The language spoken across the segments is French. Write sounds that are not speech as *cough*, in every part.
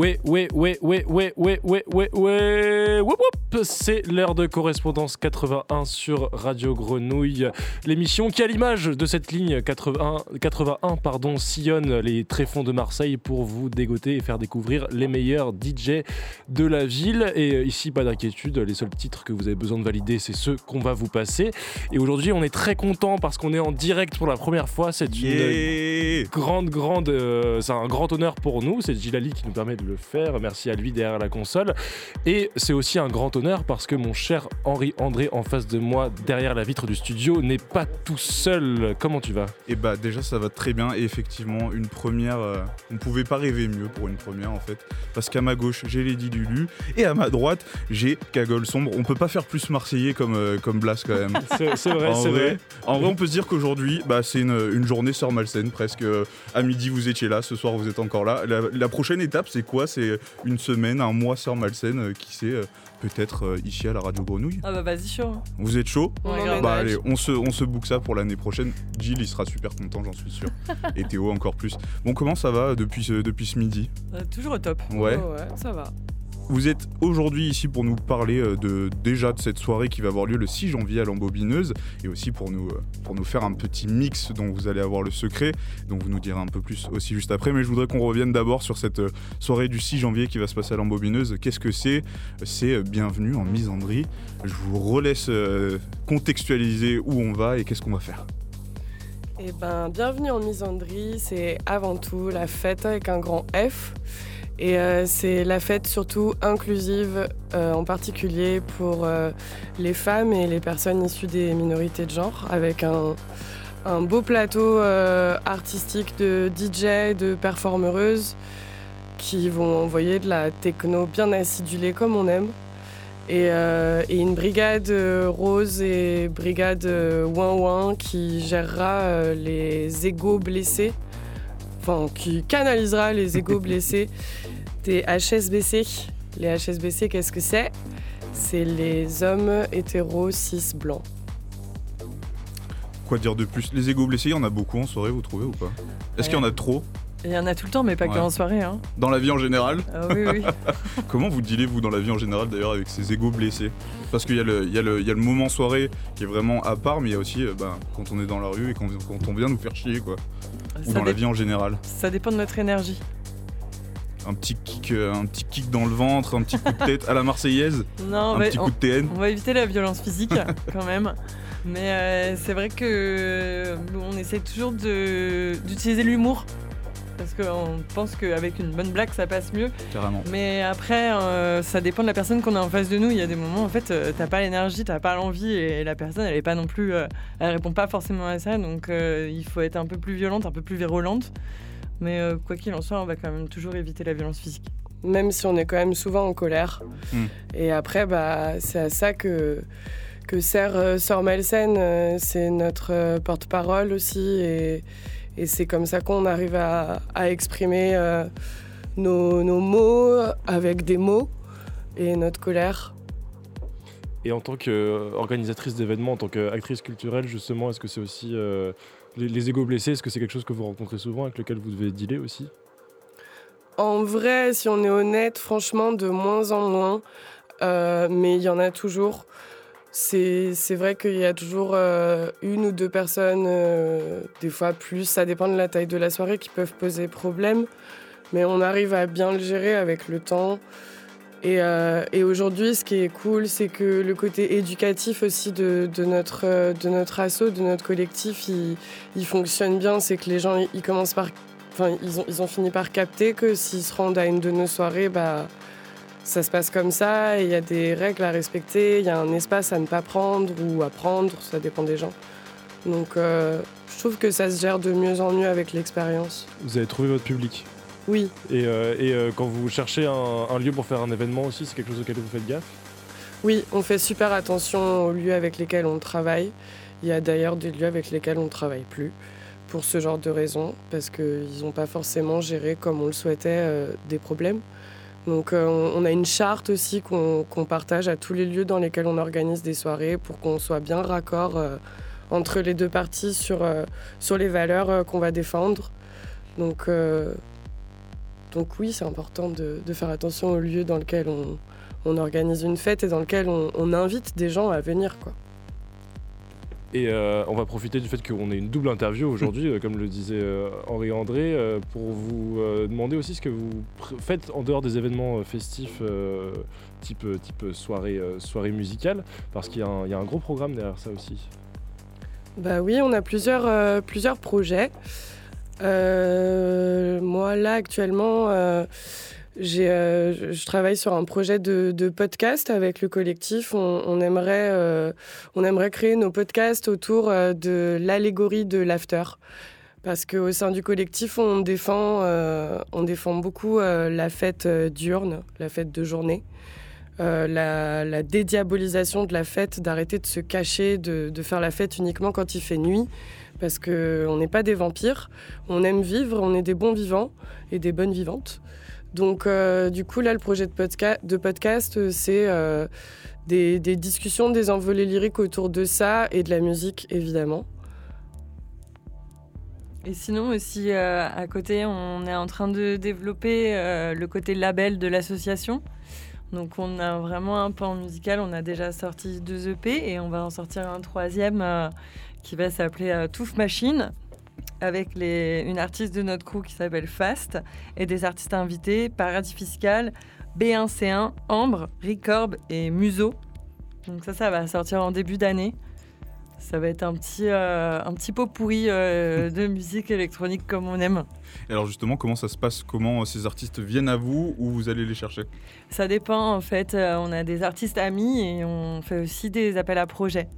Ouais, ouais, ouais, ouais, ouais, ouais, ouais, ouais, ouais. Woup, woup. C'est l'heure de correspondance 81 sur Radio Grenouille. L'émission qui, à l'image de cette ligne 81, 81 pardon, sillonne les tréfonds de Marseille pour vous dégoter et faire découvrir les meilleurs DJ de la ville. Et euh, ici, pas d'inquiétude, les seuls titres que vous avez besoin de valider, c'est ceux qu'on va vous passer. Et aujourd'hui, on est très content parce qu'on est en direct pour la première fois. C'est une Yeah grande, grande, euh, c'est un grand honneur pour nous. C'est Gilali qui nous permet de le faire. Merci à lui derrière la console. Et c'est aussi un grand honneur parce que mon cher Henri André en face de moi, derrière la vitre du studio, n'est pas tout seul. Comment tu vas? Et bah déjà ça va très bien et effectivement une première, euh, on ne pouvait pas rêver mieux pour une première en fait. Parce qu'à ma gauche j'ai Lady Lulu et à ma droite j'ai Cagole Sombre. On peut pas faire plus marseillais comme, euh, comme Blas quand même. *laughs* C'est vrai, c'est vrai, vrai. en vrai, on peut se dire qu'aujourd'hui, bah, c'est une, une journée sœur malsaine presque. Euh, À midi, vous étiez là, ce soir, vous êtes encore là. La, la prochaine étape, c'est quoi? C'est une semaine, un mois sœur malsaine, euh, qui sait, peut-être euh, ici à la radio Grenouille. Ah bah vas-y chaud. Vous êtes chaud Ouais, Bah allez, on se, on se book ça pour l'année prochaine. Jill, il sera super content, j'en suis sûr. *laughs* Et Théo encore plus. Bon, comment ça va depuis ce, depuis ce midi? Euh, toujours au top. Ouais. Oh ouais, ça va. Vous êtes aujourd'hui ici pour nous parler euh, de, déjà de cette soirée qui va avoir lieu le 6 janvier à l'embobineuse et aussi pour nous, euh, pour nous faire un petit mix dont vous allez avoir le secret, dont vous nous direz un peu plus aussi juste après. Mais je voudrais qu'on revienne d'abord sur cette euh, soirée du 6 janvier qui va se passer à l'embobineuse. Qu'est-ce que c'est? C'est Bienvenue en misandrie. Je vous relaisse contextualiser où on va et qu'est-ce qu'on va faire. Eh ben, bienvenue en misandrie, c'est avant tout la fête avec un grand F. Et euh, c'est la fête surtout inclusive, euh, en particulier pour euh, les femmes et les personnes issues des minorités de genre, avec un, un beau plateau artistique de DJ, de performeuses, qui vont envoyer de la techno bien acidulée comme on aime. Et, et une brigade rose et brigade euh, ouin ouin qui gérera les égaux blessés, enfin qui canalisera les égaux *laughs* blessés des HSBC. Les HSBC, qu'est-ce que c'est? C'est les hommes hétéros cis blancs. Quoi dire de plus? Les égaux blessés, il y en a beaucoup en soirée, vous trouvez ou pas? Est-ce qu'il y en a trop? Il y en a tout le temps, mais pas que Ouais. en soirée. Hein. Dans la vie en général? Ah oui, oui. *laughs* Comment vous dealez vous dans la vie en général d'ailleurs avec ces égaux blessés? Parce qu'il y, a le- y, y a moment soirée qui est vraiment à part, mais il y a aussi euh, ben, quand on est dans la rue et quand, quand on vient nous faire chier quoi. Ou dans la vie en général. ça dépend de notre énergie. Un petit kick, euh, un petit kick dans le ventre, un petit coup de tête à la marseillaise, *laughs* Non, un bah, petit on, coup de TN. on va éviter la violence physique *laughs* quand même. Mais euh, c'est vrai que euh, on essaie toujours d'utiliser l'humour. Parce qu'on pense qu'avec une bonne blague, ça passe mieux. Carrément. Mais après, euh, ça dépend de la personne qu'on a en face de nous. Il y a des moments, en fait, euh, t'as pas l'énergie, t'as pas l'envie, et la personne, elle est pas non plus, euh, elle répond pas forcément à ça. Donc, il faut être un peu plus violente, un peu plus virulente. Mais euh, quoi qu'il en soit, on va quand même toujours éviter la violence physique. même si on est quand même souvent en colère. Hmm. Et après, bah, c'est à ça que, que sert euh, Sœur Malsaine. euh, c'est notre euh, porte-parole aussi. Et, et c'est comme ça qu'on arrive à, à exprimer euh, nos, nos mots avec des mots et notre colère. Et en tant qu'organisatrice d'événements, en tant qu'actrice culturelle, justement, est-ce que c'est aussi euh, les, les égaux blessés Est-ce que c'est quelque chose que vous rencontrez souvent, avec lequel vous devez dealer aussi? En vrai, si on est honnête, franchement, de moins en moins. Euh, mais il y en a toujours. C'est c'est vrai qu'il y a toujours euh, une ou deux personnes, euh, des fois plus, ça dépend de la taille de la soirée, qui peuvent poser problème. Mais on arrive à bien le gérer avec le temps. Et, euh, et aujourd'hui, ce qui est cool, c'est que le côté éducatif aussi de, notre, euh, de notre asso, de notre collectif, il, fonctionne bien. C'est que les gens, ils commencent par Enfin, ils ont, ils ont fini par capter que s'ils se rendent à une de nos soirées, bah, ça se passe comme ça, il y a des règles à respecter, il y a un espace à ne pas prendre ou à prendre, ça dépend des gens. Donc euh, je trouve que ça se gère de mieux en mieux avec l'expérience. Vous avez trouvé votre public. Oui, Et, euh, et, euh, quand vous cherchez un, un lieu pour faire un événement aussi, c'est quelque chose auquel vous faites gaffe? Oui, on fait super attention aux lieux avec lesquels on travaille. Il y a d'ailleurs des lieux avec lesquels on ne travaille plus pour ce genre de raisons, parce qu'ils n'ont pas forcément géré comme on le souhaitait euh, des problèmes. Donc euh, on, a une charte aussi qu'on partage à tous les lieux dans lesquels on organise des soirées pour qu'on soit bien raccord euh, entre les deux parties sur, sur les valeurs qu'on va défendre. Donc Donc oui, c'est important de, faire attention au lieu dans lequel on, organise une fête et dans lequel on, invite des gens à venir. Quoi. Et euh, on va profiter du fait qu'on ait une double interview *laughs* aujourd'hui, euh, comme le disait euh, Henri André, pour vous demander aussi ce que vous faites en dehors des événements festifs type, type soirée, soirée musicale, parce qu'il y, a un gros programme derrière ça aussi. Bah oui, on a plusieurs, plusieurs projets. Moi là actuellement euh, je travaille sur un projet de, podcast avec le collectif. On, aimerait, euh, on aimerait créer nos podcasts autour euh, de l'allégorie de l'after. Parce qu'au sein du collectif, on défend, on défend beaucoup la fête diurne, la fête de journée. La, la, dédiabolisation de la fête, d'arrêter de se cacher, de, faire la fête uniquement quand il fait nuit, parce qu'on n'est pas des vampires, on aime vivre, on est des bons vivants et des bonnes vivantes. Donc, euh, du coup, là, le projet de, podcast, euh, c'est euh, des, discussions, des envolées lyriques autour de ça et de la musique, évidemment. Et sinon aussi, à côté, on est en train de développer le côté label de l'association. Donc, on a vraiment un pan musical. On a déjà sorti deux EP et on va en sortir un troisième qui va s'appeler Touffe Machine avec les, une artiste de notre crew qui s'appelle Fast et des artistes invités Paradis Fiscal, B1C1, Ambre, Ricorb et Muso. Donc ça, ça va sortir en début d'année. Ça va être un petit, euh, un petit pot pourri euh, *laughs* de musique électronique comme on aime. Et alors justement, comment ça se passe? Comment ces artistes viennent à vous ou vous allez les chercher? Ça dépend en fait. Euh, on a des artistes amis et on fait aussi des appels à projets.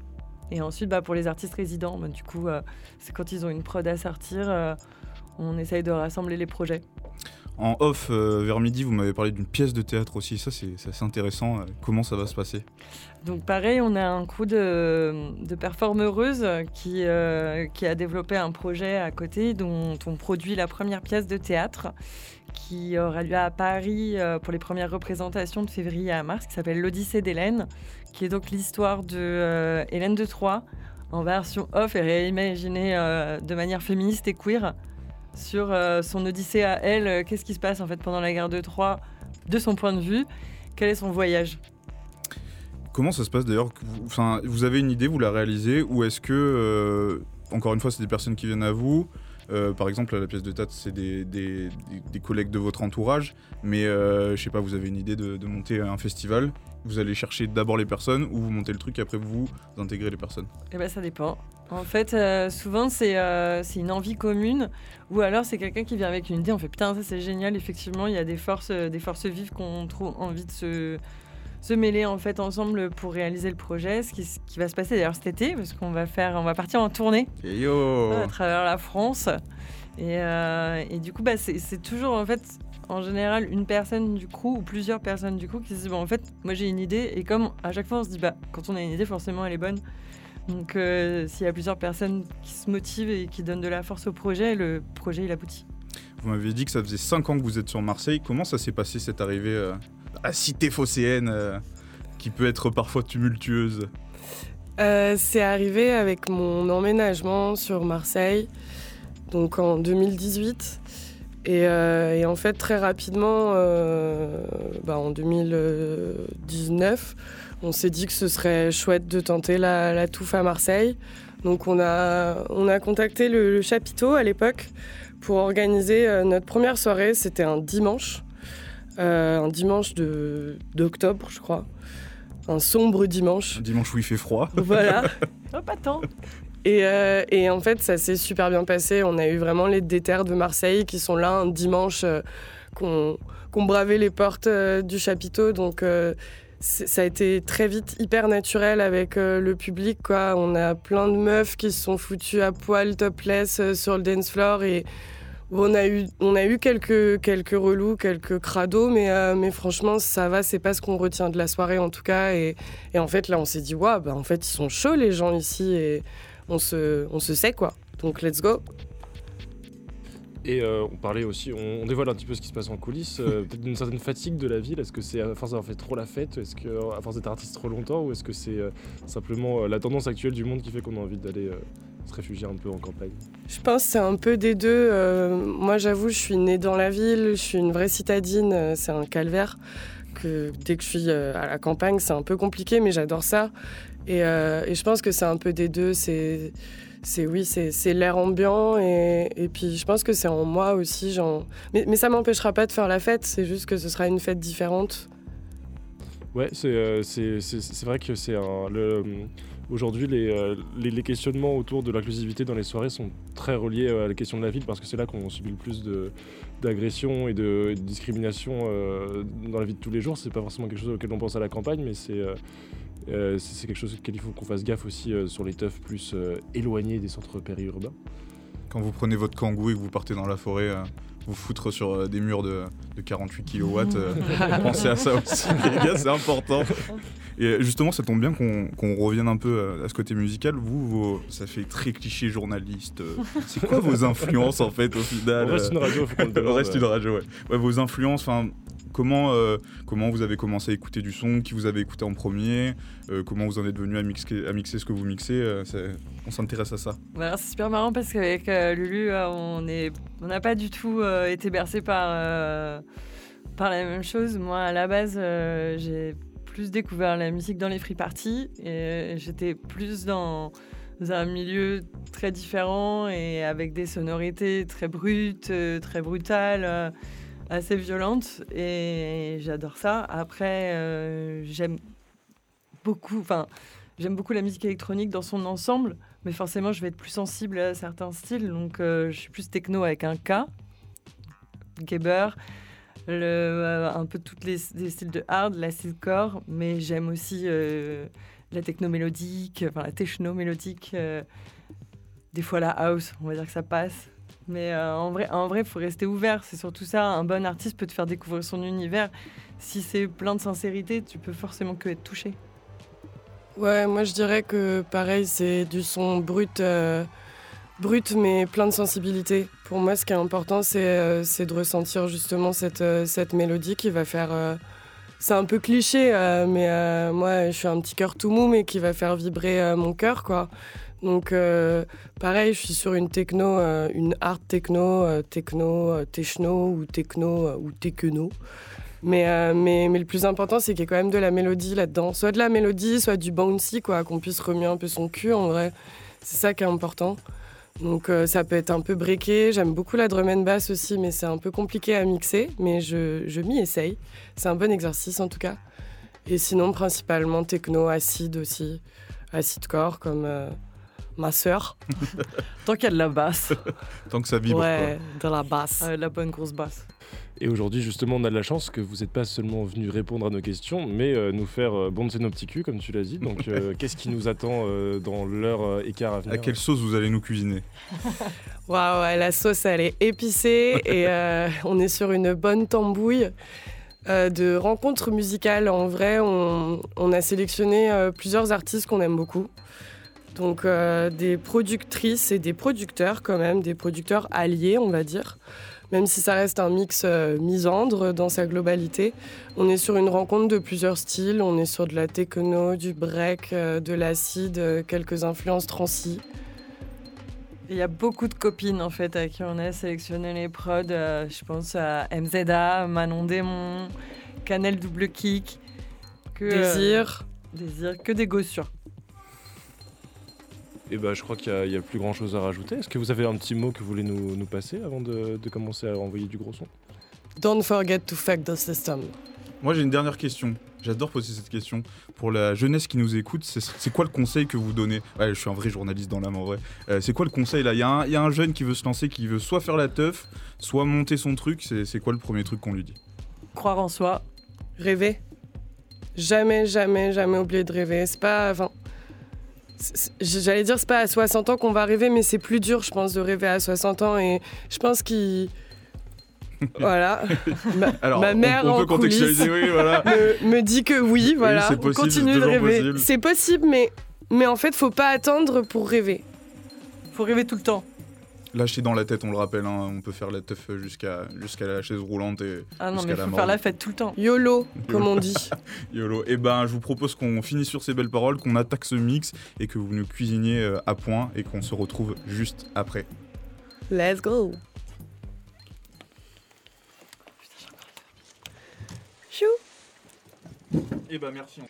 Et ensuite, bah, pour les artistes résidents, bah, du coup, euh, c'est quand ils ont une prod à sortir, euh, on essaye de rassembler les projets. En off, euh, vers midi, vous m'avez parlé d'une pièce de théâtre aussi. Ça, c'est assez intéressant. Comment ça va se passer? Donc, pareil, on a un crew de, de performeuses qui, qui a développé un projet à côté dont on produit la première pièce de théâtre qui aura lieu à Paris pour les premières représentations de février à mars, qui s'appelle L'Odyssée d'Hélène, qui est donc l'histoire de euh, Hélène de Troyes en version off et réimaginée euh, de manière féministe et queer sur euh, son odyssée à elle. Qu'est-ce qui se passe en fait pendant la guerre de Troie de son point de vue Quel est son voyage? Comment ça se passe d'ailleurs? Vous avez une idée, vous la réalisez Ou est-ce que, encore une fois, c'est des personnes qui viennent à vous? Par exemple, la pièce de théâtre, c'est des, collègues de votre entourage, mais je sais pas, vous avez une idée de monter un festival? Vous allez chercher d'abord les personnes ou vous montez le truc et après vous intégrez les personnes Eh ben ça dépend. En fait, euh, souvent euh, c'est une envie commune ou alors c'est quelqu'un qui vient avec une idée. On fait putain ça c'est génial. Effectivement, il y a des forces, euh, des forces vives qu'on trouve envie de se, se mêler en fait ensemble pour réaliser le projet. Ce qui, qui va se passer d'ailleurs cet été parce qu'on va faire, on va partir en tournée à travers la France. Et, et du coup, bah, c'est toujours en fait en général une personne du crew ou plusieurs personnes du crew qui se disent bon en fait moi j'ai une idée et comme à chaque fois on se dit bah quand on a une idée forcément elle est bonne. Donc euh, s'il y a plusieurs personnes qui se motivent et qui donnent de la force au projet le projet il aboutit. Vous m'avez dit que ça faisait 5 ans que vous êtes sur Marseille. Comment ça s'est passé cette arrivée euh, à cité phocéenne euh, qui peut être parfois tumultueuse? C'est arrivé avec mon emménagement sur Marseille donc en 2018 euh, et, en fait, très rapidement, euh, bah, en 2019, on s'est dit que ce serait chouette de tenter la, touffe à Marseille. Donc on a, on a contacté le, chapiteau à l'époque pour organiser euh, notre première soirée. C'était un dimanche, un dimanche d'octobre, je crois. Un sombre dimanche. Un dimanche où il fait froid. Voilà. oh, pas tant. Euh, et, en fait, ça s'est super bien passé. On a eu vraiment les déterres de Marseille qui sont là un dimanche, euh, qu'on bravé les portes euh, du chapiteau. Donc, ça a été très vite hyper naturel avec le public. Quoi. On a plein de meufs qui se sont foutues à poil topless sur le dance floor. Et on a eu, on a eu quelques, quelques relous, quelques crados, mais, mais franchement, ça va. C'est pas ce qu'on retient de la soirée en tout cas. Et, et en fait, là, on s'est dit, waouh, bah, en fait, ils sont chauds les gens ici. Et on se, on se sait quoi. Donc let's go. Et euh, on parlait aussi, on, on dévoile un petit peu ce qui se passe en coulisses, euh, *laughs* peut-être d'une certaine fatigue de la ville. Est-ce que c'est à force d'avoir fait trop la fête Est-ce que à force d'être artiste trop longtemps Ou est-ce que c'est euh, simplement la tendance actuelle du monde qui fait qu'on a envie d'aller se réfugier un peu en campagne? Je pense que c'est un peu des deux. Moi, j'avoue, je suis née dans la ville, je suis une vraie citadine, c'est un calvaire. Que dès que je suis à la campagne, c'est un peu compliqué, mais j'adore ça. Et, euh, et je pense que c'est un peu des deux. C'est, oui, c'est, l'air ambiant et, puis je pense que c'est en moi aussi. Mais, mais ça m'empêchera pas de faire la fête. C'est juste que ce sera une fête différente. Ouais, c'est euh, vrai que c'est Aujourd'hui, les, euh, les, questionnements autour de l'inclusivité dans les soirées sont très reliés à la question de la ville parce que c'est là qu'on subit le plus d'agressions et de, discrimination euh, dans la vie de tous les jours. C'est pas forcément quelque chose auquel on pense à la campagne, mais c'est euh, c'est quelque chose auquel il faut qu'on fasse gaffe aussi euh, sur les teufs plus euh, éloignés des centres périurbains. Quand vous prenez votre kangou et que vous partez dans la forêt, euh, vous foutre sur euh, des murs de, de 48 kW, euh, *laughs* pensez à ça aussi, les gars, c'est important. Et justement, ça tombe bien qu'on qu'on revienne un peu à ce côté musical. Vous, vos- ça fait très cliché journaliste. C'est quoi vos influences en fait au final On reste une radio, faut qu'on le *laughs* On reste une radio, ouais. Ouais, vos influences, enfin, comment, euh, comment vous avez commencé à écouter du son, qui vous avez écouté en premier, euh, comment vous en êtes venu à mixer, à mixer ce que vous mixez, euh, on s'intéresse à ça. Bah alors, c'est super marrant parce qu'avec Lulu, on n'a pas du tout été bercé par, par la même chose. Moi, à la base, j'ai plus découvert la musique dans les free parties et j'étais plus dans un milieu très différent et avec des sonorités très brutes, très brutales, assez violentes et j'adore ça. Après, euh, j'aime beaucoup, enfin, j'aime beaucoup la musique électronique dans son ensemble. Mais forcément, je vais être plus sensible à certains styles. Donc, euh, je suis plus techno avec un K, Geber, euh, un peu toutes les, les styles de hard, l'acidcore. Mais j'aime aussi la techno mélodique, enfin la techno mélodique. des fois la house, on va dire que ça passe. Mais euh, en vrai, en vrai, faut rester ouvert. C'est surtout ça. Un bon artiste peut te faire découvrir son univers. Si c'est plein de sincérité, tu peux forcément que être touché. Ouais, moi je dirais que pareil, c'est du son brut, euh, brut mais plein de sensibilité. Pour moi, ce qui est important, c'est euh, de ressentir justement cette, cette mélodie qui va faire. c'est un peu cliché, mais moi je suis un petit cœur tout mou, mais qui va faire vibrer mon cœur, quoi. Donc euh, pareil, je suis sur une techno, euh, une hard techno, euh, techno, techno ou techno ou techno. Mais, mais, mais le plus important, c'est qu'il y ait quand même de la mélodie là-dedans. Soit de la mélodie, soit du bouncy, quoi, qu'on puisse remuer un peu son cul, en vrai. C'est ça qui est important. Donc ça peut être un peu breaké. J'aime beaucoup la drum and bass aussi, mais c'est un peu compliqué à mixer. Mais je, je m'y essaye. C'est un bon exercice, en tout cas. Et sinon, principalement techno, acide aussi. Acide core, comme ma sœur. *laughs* Tant qu'il y a de la basse, Tant que ça vibre, ouais, de la basse. euh, de la bonne grosse basse. Et aujourd'hui, justement, on a de la chance que vous n'êtes pas seulement venu répondre à nos questions, mais euh, nous faire euh, bondir nos petits culs, comme tu l'as dit. Donc, euh, *laughs* qu'est-ce qui nous attend euh, dans l'heure euh, écart à venir À quelle sauce vous allez nous cuisiner? *laughs* Waouh, ouais, la sauce, elle est épicée et euh, on est sur une bonne tambouille euh, de rencontres musicales. En vrai, on, on a sélectionné euh, plusieurs artistes qu'on aime beaucoup. Donc euh, des productrices et des producteurs quand même, des producteurs alliés, on va dire. Même si ça reste un mix euh, misandre dans sa globalité, on est sur une rencontre de plusieurs styles. On est sur de la techno, du break, euh, de l'acide, quelques influences transi. Il y a beaucoup de copines en fait à qui on a sélectionné les prods. je pense à MZA, Manon Démon, Canel Double Kick, que, Désir. Désir, que des gossures. Et bah, je crois qu'il n'y a, plus grand chose à rajouter. Est-ce que vous avez un petit mot que vous voulez nous, nous passer avant de, de commencer à envoyer du gros son? Don't forget to fuck the system. Moi, j'ai une dernière question. J'adore poser cette question. Pour la jeunesse qui nous écoute, c'est quoi le conseil que vous donnez? Ouais, je suis un vrai journaliste dans l'âme en vrai. Euh, c'est quoi le conseil là? Il y, a un- il y a un jeune qui veut se lancer, qui veut soit faire la teuf, soit monter son truc. C'est c'est quoi le premier truc qu'on lui dit? Croire en soi. Rêver. Jamais, jamais, jamais oublier de rêver. C'est pas. Enfin. J'allais dire, c'est pas à 60 ans qu'on va rêver, mais c'est plus dur, je pense, de rêver à 60 ans. Et je pense qu'il. *laughs* voilà. Ma, Alors, ma on- mère on, peut contextualiser, oui, *laughs* voilà. me, me dit que oui, voilà. possible, Continue de rêver. C'est possible, mais, mais en fait, faut pas attendre pour rêver. Faut rêver tout le temps. Lâcher dans la tête, on le rappelle. hein, on peut faire la teuf jusqu'à jusqu'à la chaise roulante et Ah non, mais la faut mort. faire la fête tout le temps. YOLO, *laughs* comme on dit. YOLO. Et ben, je vous propose qu'on finisse sur ces belles paroles, qu'on attaque ce mix et que vous nous cuisiniez euh, à point et qu'on se retrouve juste après. Let's go. Chou. Et ben, merci.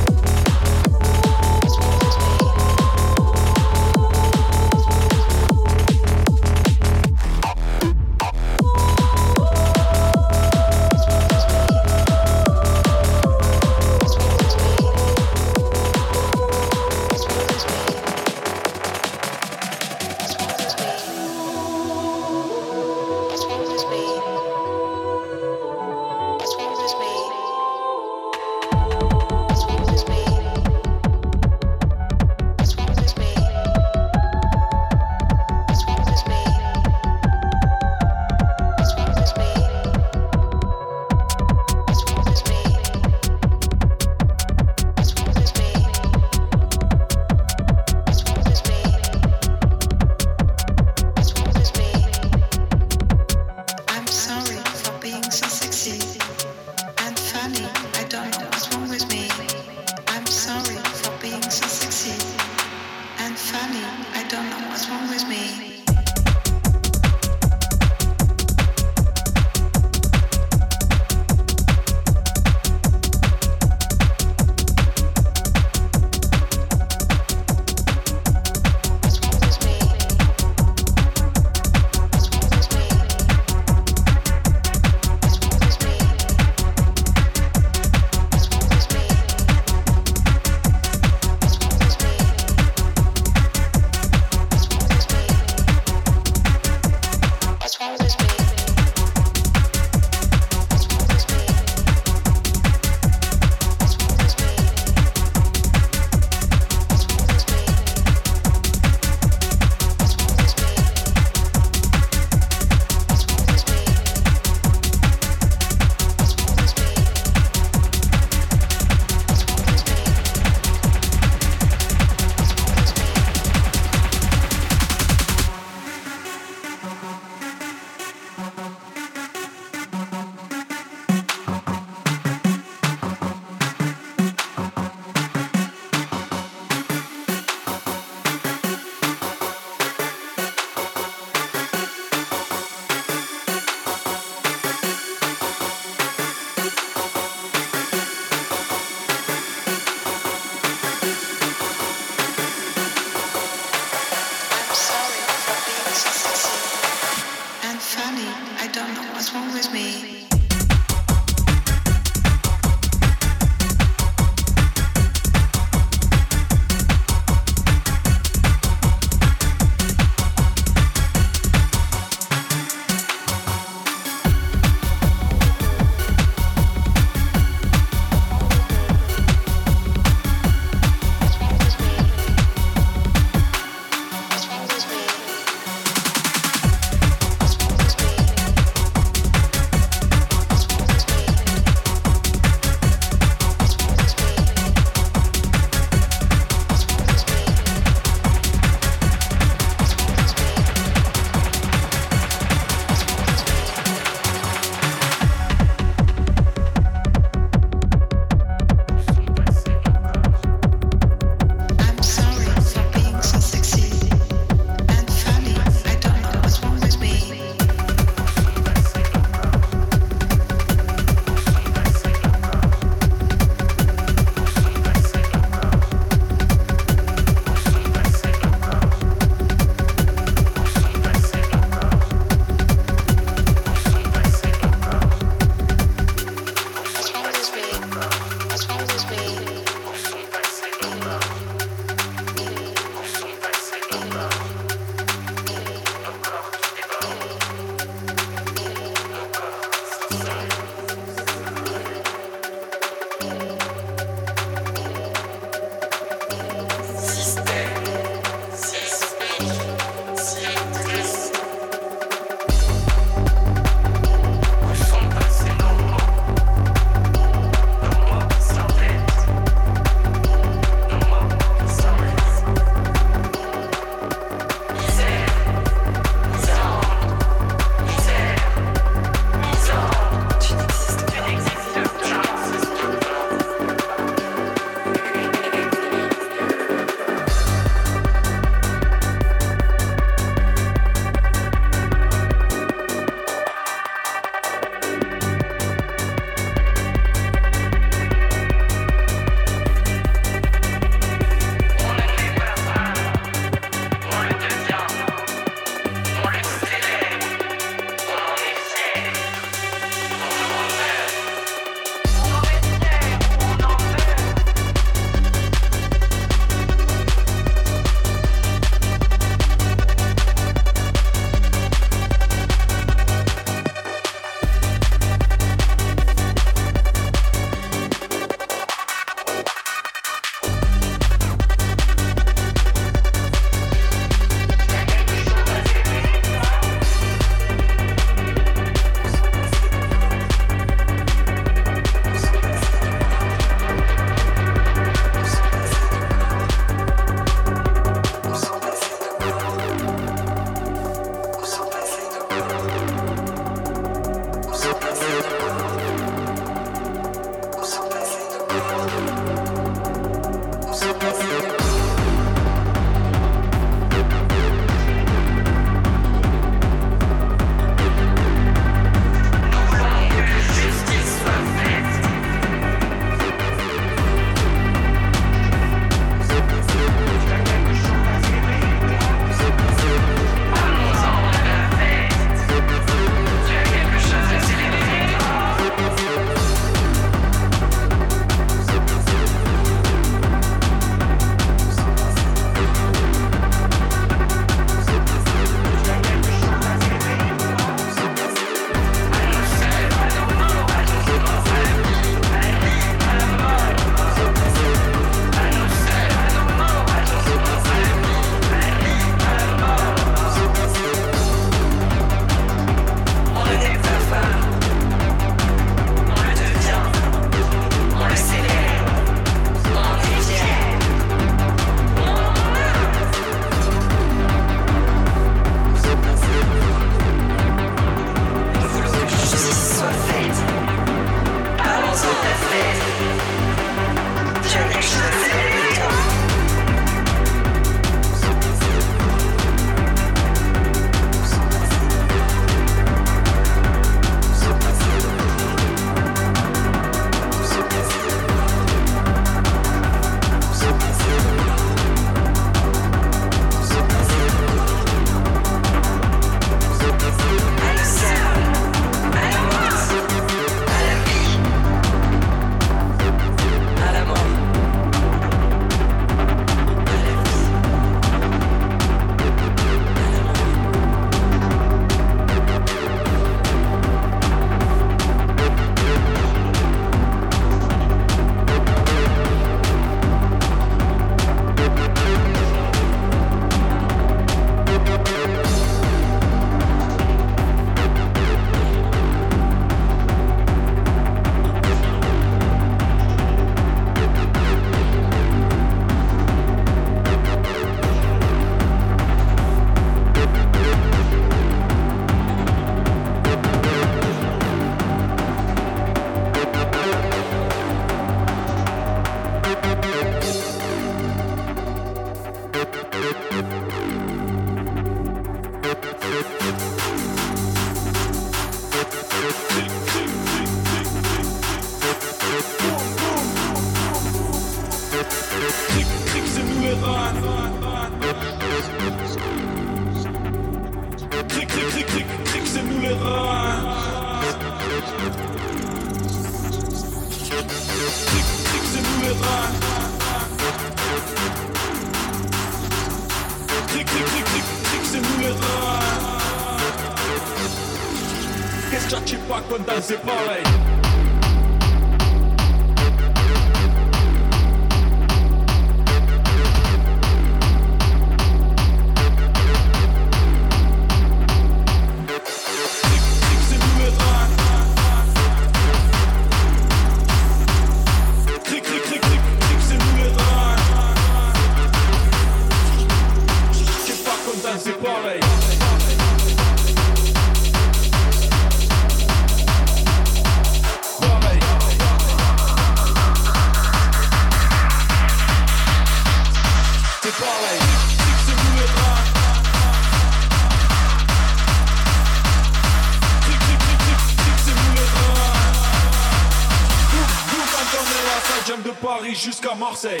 Marseille.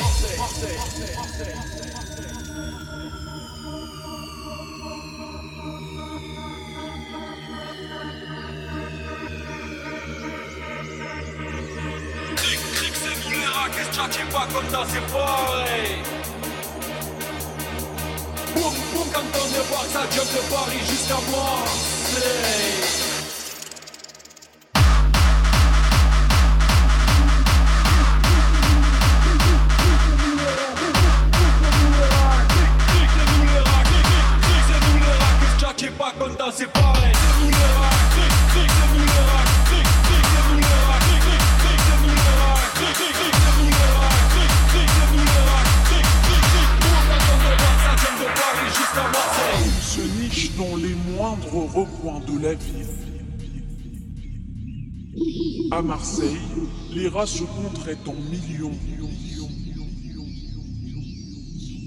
Nous les rats, qu'est-ce que pas comme ça, c'est pareil. Boum, boum, quand on débarque, ça jump de Paris jusqu'à Marseille. Les rats se compteraient en millions.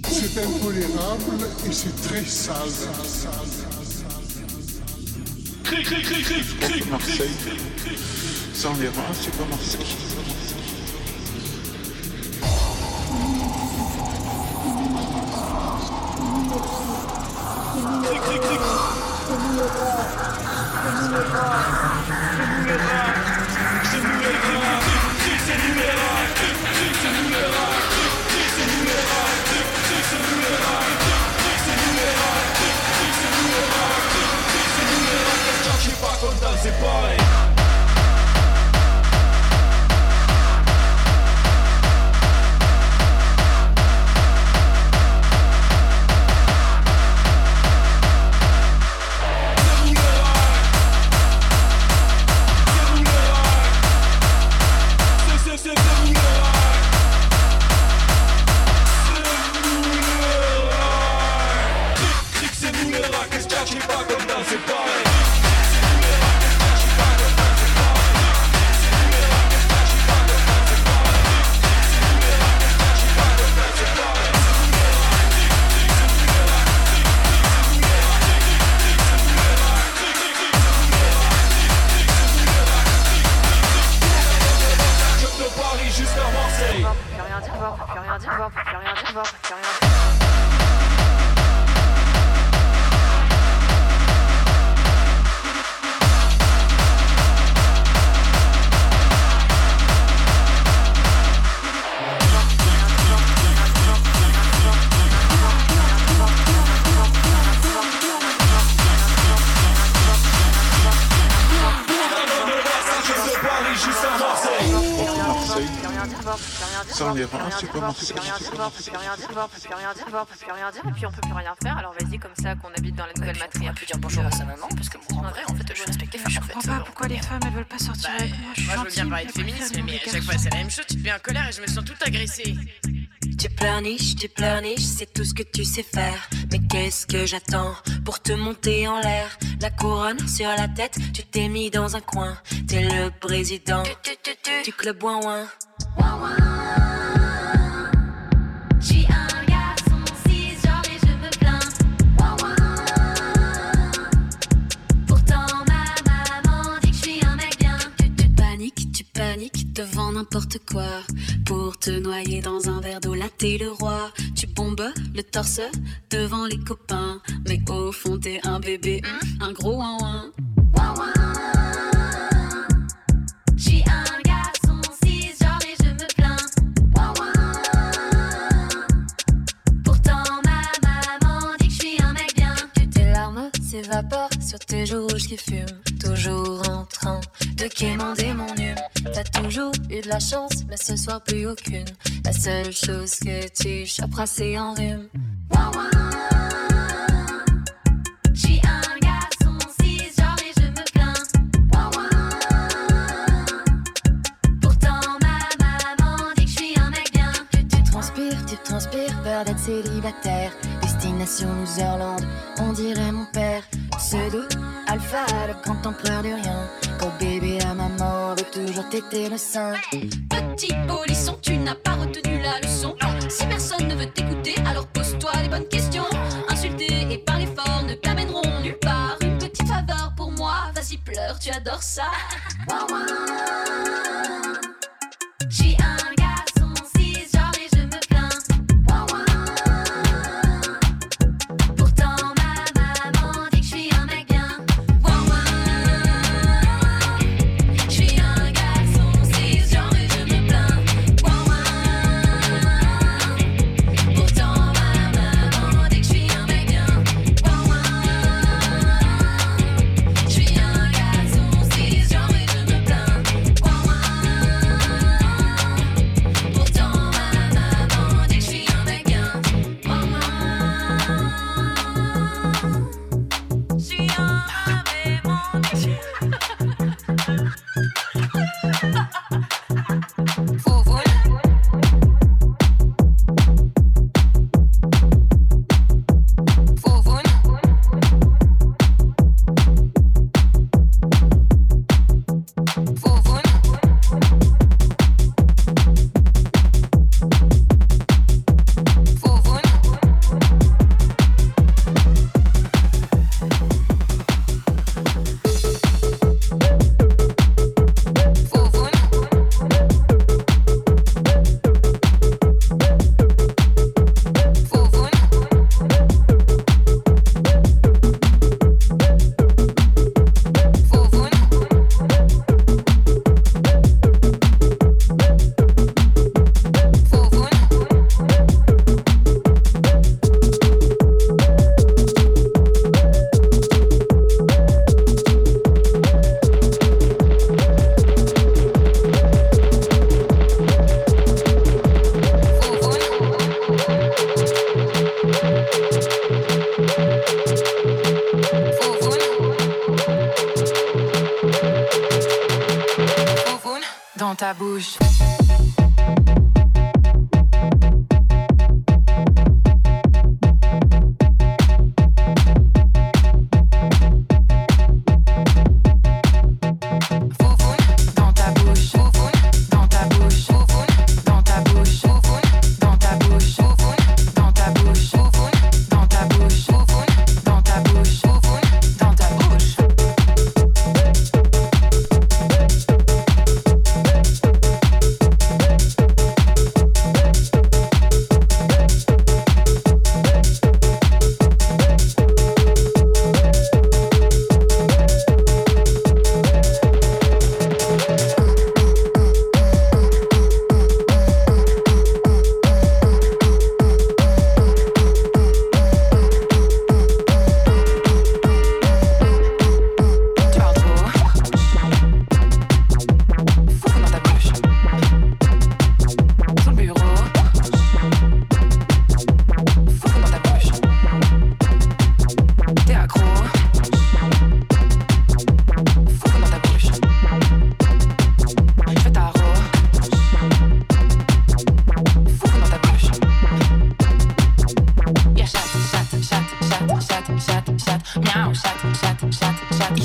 C'est intolérable et c'est très sale. Cric, cric, cric, cric, cric, Marseille, sans les rats, c'est pas Marseille. Voir, plus rien dire, et puis on peut plus rien faire, alors vas-y, comme ça qu'on habite dans la nouvelle matriarche. On peut dire bonjour à sa maman, parce que en vrai, en fait, je respecte les femmes. Je comprends pas euh, pourquoi les femmes elles veulent pas sortir avec moi. Je suis Moi, je veux bien parler de féminisme, mais à chaque fois, c'est la même chose. Tu te mets en colère et je me sens toute agressée. Tu pleurniches, tu pleurniches, c'est tout ce que tu sais faire. Mais qu'est-ce que j'attends pour te monter en l'air La couronne sur la tête, tu t'es mis dans un coin. T'es le président du club ouin ouin. Quoi. Pour te noyer dans un verre d'eau, là t'es le roi. Tu bombes le torse devant les copains. Mais au fond t'es un bébé, un gros ouin ouin. Ouin, ouin. Sur tes joues rouges qui qui fume, toujours en train de quémander mon hume. T'as toujours eu de la chance, mais ce soir plus aucune. La seule chose que tu choperas, c'est en rhume. J'suis un garçon cisgenre et je me plains. Pourtant ma maman dit que j'suis un mec bien. Tu transpires, tu transpires, peur d'être célibataire. Destination Loserland, on dirait mon père. Pseudo, alpha, le grand empereur du rien. Quand bébé à maman veut toujours téter le sein. Petit polisson, tu n'as pas retenu la leçon. Si personne ne veut t'écouter, alors pose-toi les bonnes questions. Insulter et parler fort ne t'amèneront nulle part. Une petite faveur pour moi, vas-y pleure, tu adores ça. J'suis un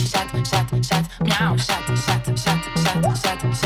shut, shut, shut, meow, shut, shut, shut, shut, shut.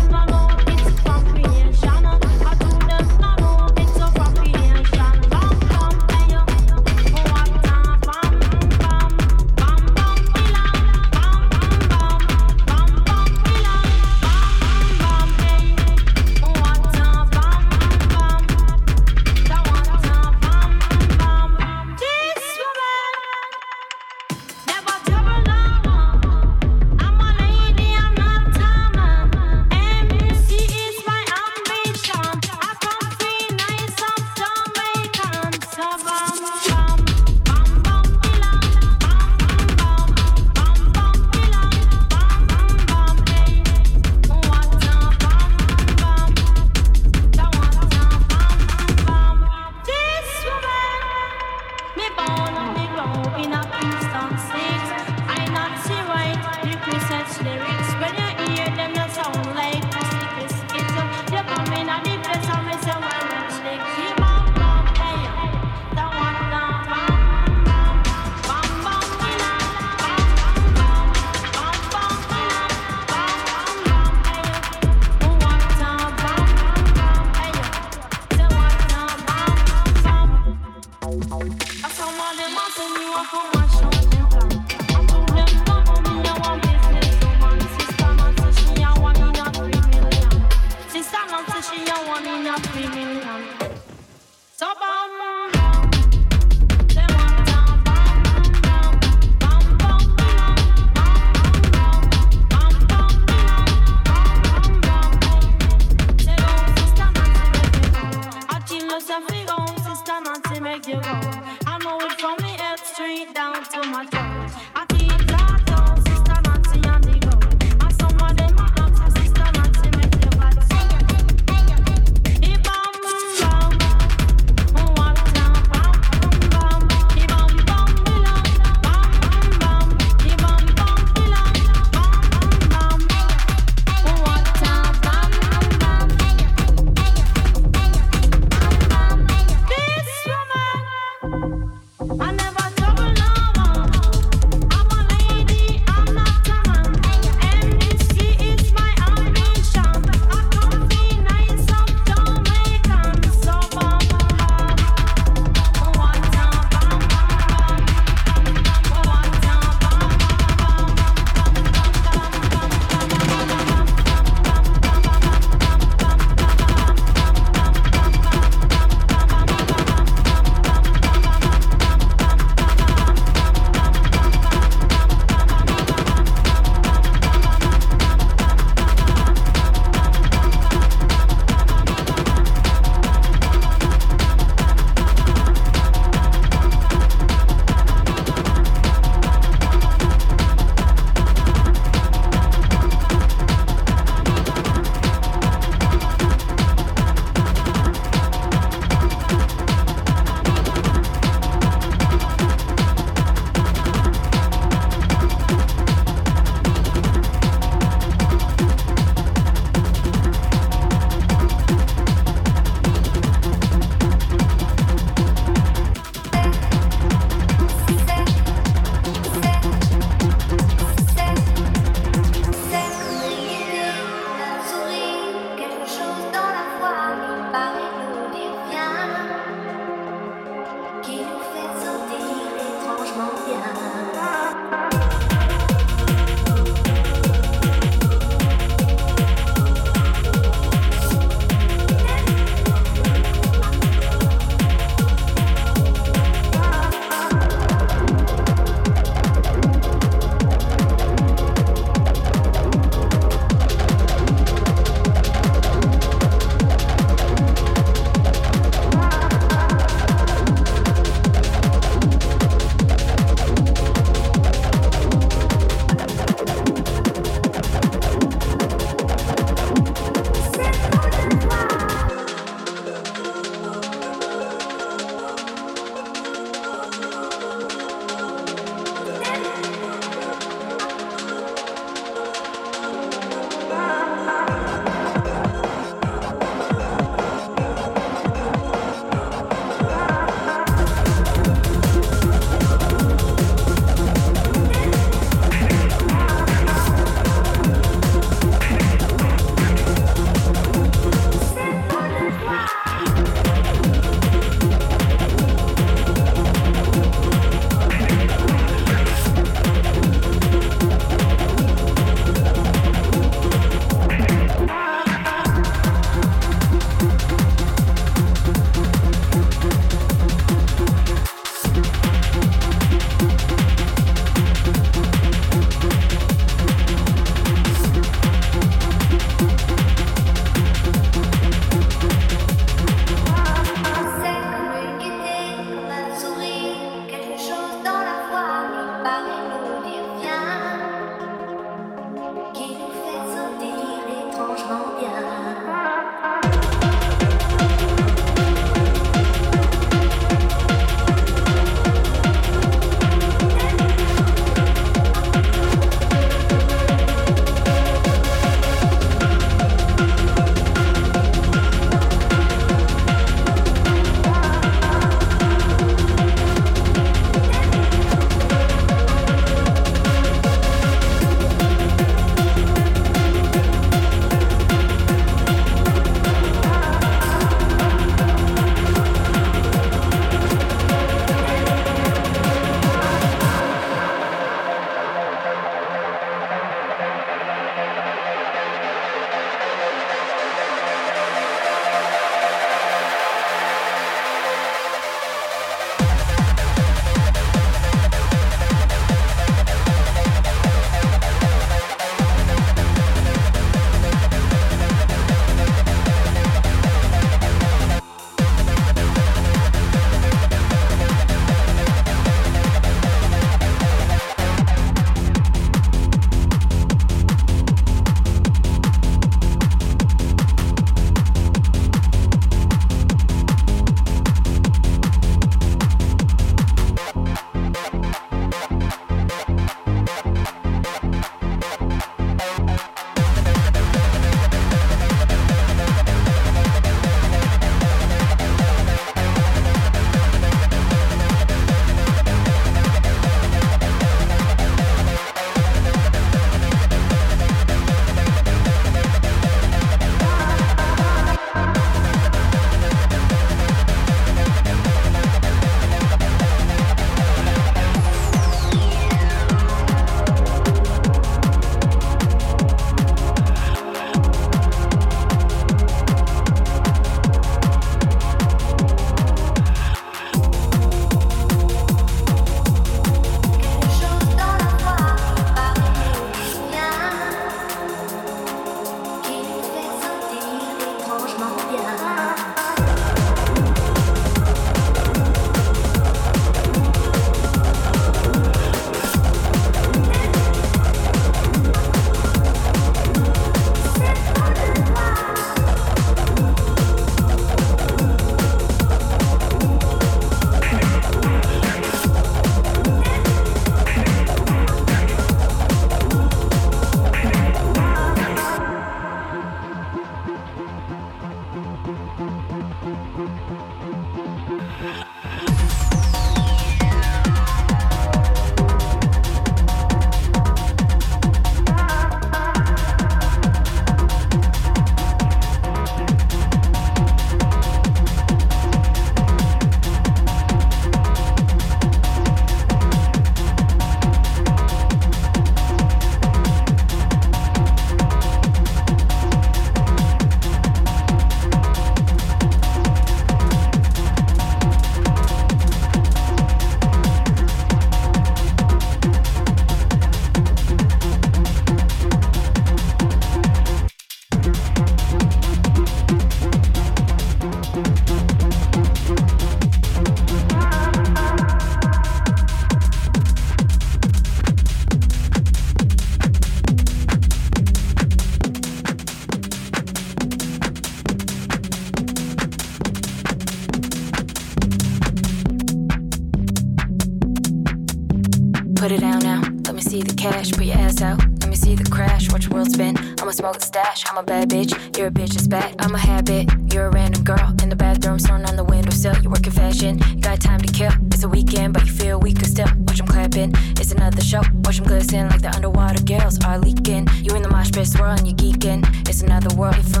Put it down now. Let me see the cash. Put your ass out. Let me see the crash. Watch your world spin. I'ma smoke the stash. I'm a bad bitch. You're a bitch it's bad. I'm a habit. You're a random girl in the bathroom, snoring on the windowsill. You work in fashion. You got time to kill. It's a weekend, but you feel weaker still. Watch 'em clapping. It's another show. Watch 'em glisten like the underwater girls are leaking. You in the mosh pit swirling, you geeking. It's another world. If a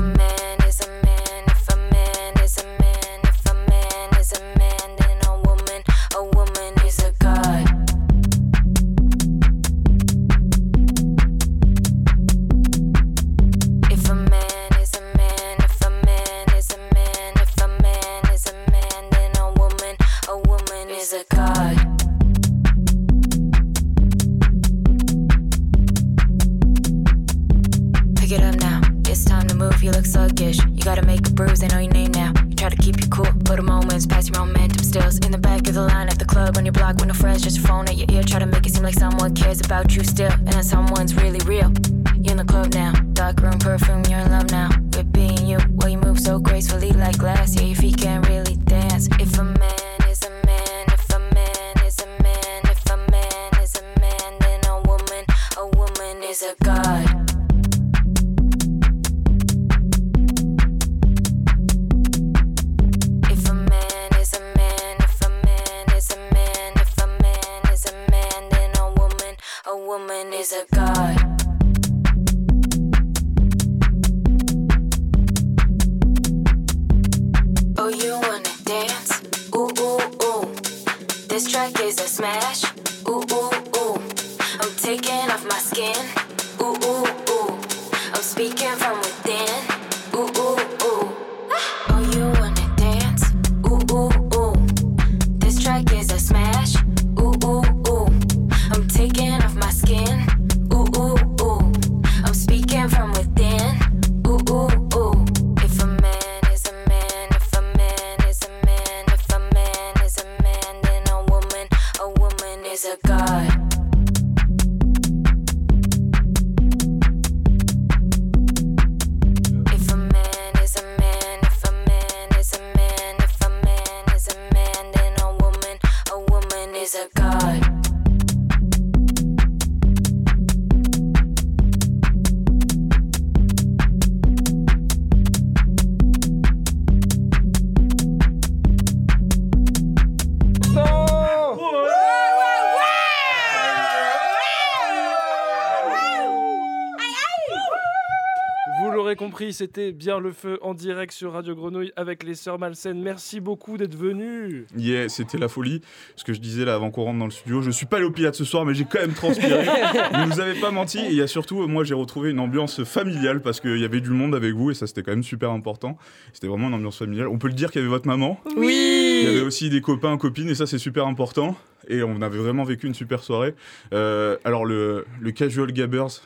compris, c'était bien le feu en direct sur Radio Grenouille avec les Sœurs Malsaines. Merci beaucoup d'être venus. Yeah, c'était la folie. Ce que je disais là avant qu'on rentre dans le studio, je suis pas allé au Pilates ce soir, mais j'ai quand même transpiré. *laughs* vous nous avez pas menti. Et il y a surtout, moi, j'ai retrouvé une ambiance familiale parce qu'il y avait du monde avec vous et ça, c'était quand même super important. C'était vraiment une ambiance familiale. On peut le dire qu'il y avait votre maman. Oui. Il y avait aussi des copains, copines et ça, c'est super important. Et on avait vraiment vécu une super soirée. Euh, alors, le, le Casual Gabbers,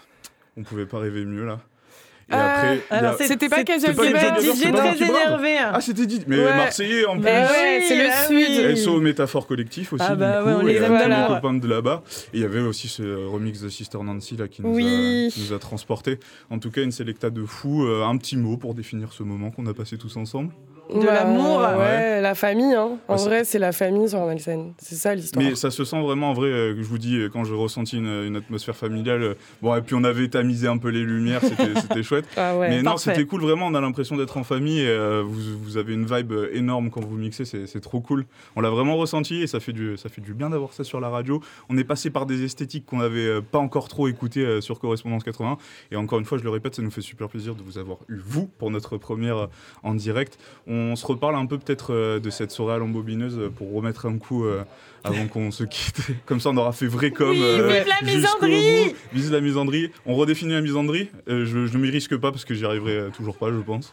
on pouvait pas rêver mieux là. Et Euh, après, c'était pas Casual Gabbers, DJ très énervé. Ah, c'était dit, mais Ouais. Marseillais en plus. Mais ouais, c'est le ah Sud. oui. SO Métaphore Collectif aussi, Ah du bah coup, ouais, on les et aime les copains de là-bas. Et il y avait aussi ce remix de Sister Nancy là, qui, nous Oui. a, qui nous a transportés. En tout cas, une sélecta de fou. Euh, un petit mot pour définir ce moment qu'on a passé tous ensemble. De l'amour. Ouais, Ouais. la famille. Hein. En Ouais, c'est- vrai, c'est la famille sur Malsaine. C'est ça l'histoire. Mais ça se sent vraiment en vrai, euh, que je vous dis, euh, quand j'ai ressenti une, une atmosphère familiale. euh, bon, et puis on avait tamisé un peu les lumières, c'était *laughs* chouette. Ah ouais. Mais non, c'était cool, vraiment, on a l'impression d'être en famille. Et, euh, vous, vous avez une vibe euh, énorme quand vous mixez, c'est trop cool. On l'a vraiment ressenti et ça fait du, ça fait du bien d'avoir ça sur la radio. On est passé par des esthétiques qu'on n'avait euh, pas encore trop écoutées euh, sur Correspondance 80. Et encore une fois, je le répète, ça nous fait super plaisir de vous avoir eu, vous, pour notre première euh, en direct. On se reparle un peu peut-être euh, de cette soirée à l'embobineuse euh, pour remettre un coup euh, avant qu'on se quitte. *laughs* Comme ça, on aura fait vrai comme. Oui, euh, vive la misandrie. Vive la misandrie. On redéfinit la misandrie. Euh, je ne m'y risque pas parce que j'y arriverai toujours pas, je pense.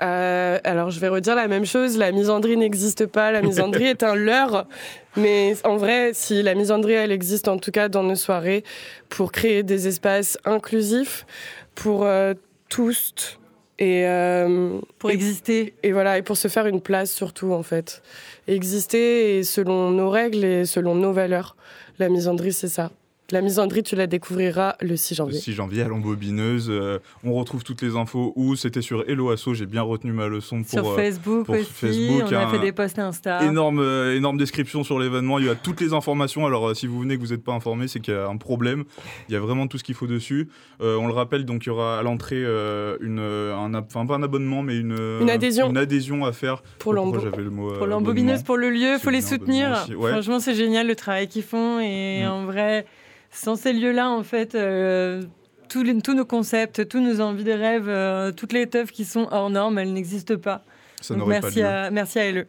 Euh, alors, je vais redire la même chose. La misandrie n'existe pas. La misandrie est un leurre. Mais en vrai, si la misandrie, elle existe en tout cas dans nos soirées pour créer des espaces inclusifs pour euh, tous et euh, Pour et- exister. Et voilà, et pour se faire une place surtout en fait. Exister et selon nos règles et selon nos valeurs. La misandrie, c'est ça. La misandrie, tu la découvriras le 6 Le janvier. 6 janvier à l'embobineuse. Euh, on retrouve toutes les infos où c'était sur Hello Asso. J'ai bien retenu ma leçon pour Sur euh, Facebook pour aussi, Facebook, on a un- fait des posts Insta. Énorme, euh, énorme description sur l'événement. Il y a toutes les informations. Alors, euh, si vous venez que vous n'êtes pas informé, c'est qu'il y a un problème. Il y a vraiment tout ce qu'il faut dessus. Euh, on le rappelle, donc il y aura à l'entrée euh, une, un, enfin pas un abonnement, mais une, Une adhésion. une adhésion à faire. Pour le. Pour l'embobineuse, abonnement. pour le lieu, C'est faut les soutenir. Ouais. Franchement, c'est génial le travail qu'ils font. Et Mm. en vrai, sans ces lieux-là, en fait, euh, tous, les- tous nos concepts, tous nos envies des rêves, euh, toutes les teufs qui sont hors normes, elles n'existent pas. Ça Donc pas merci lieu. à, merci à LE.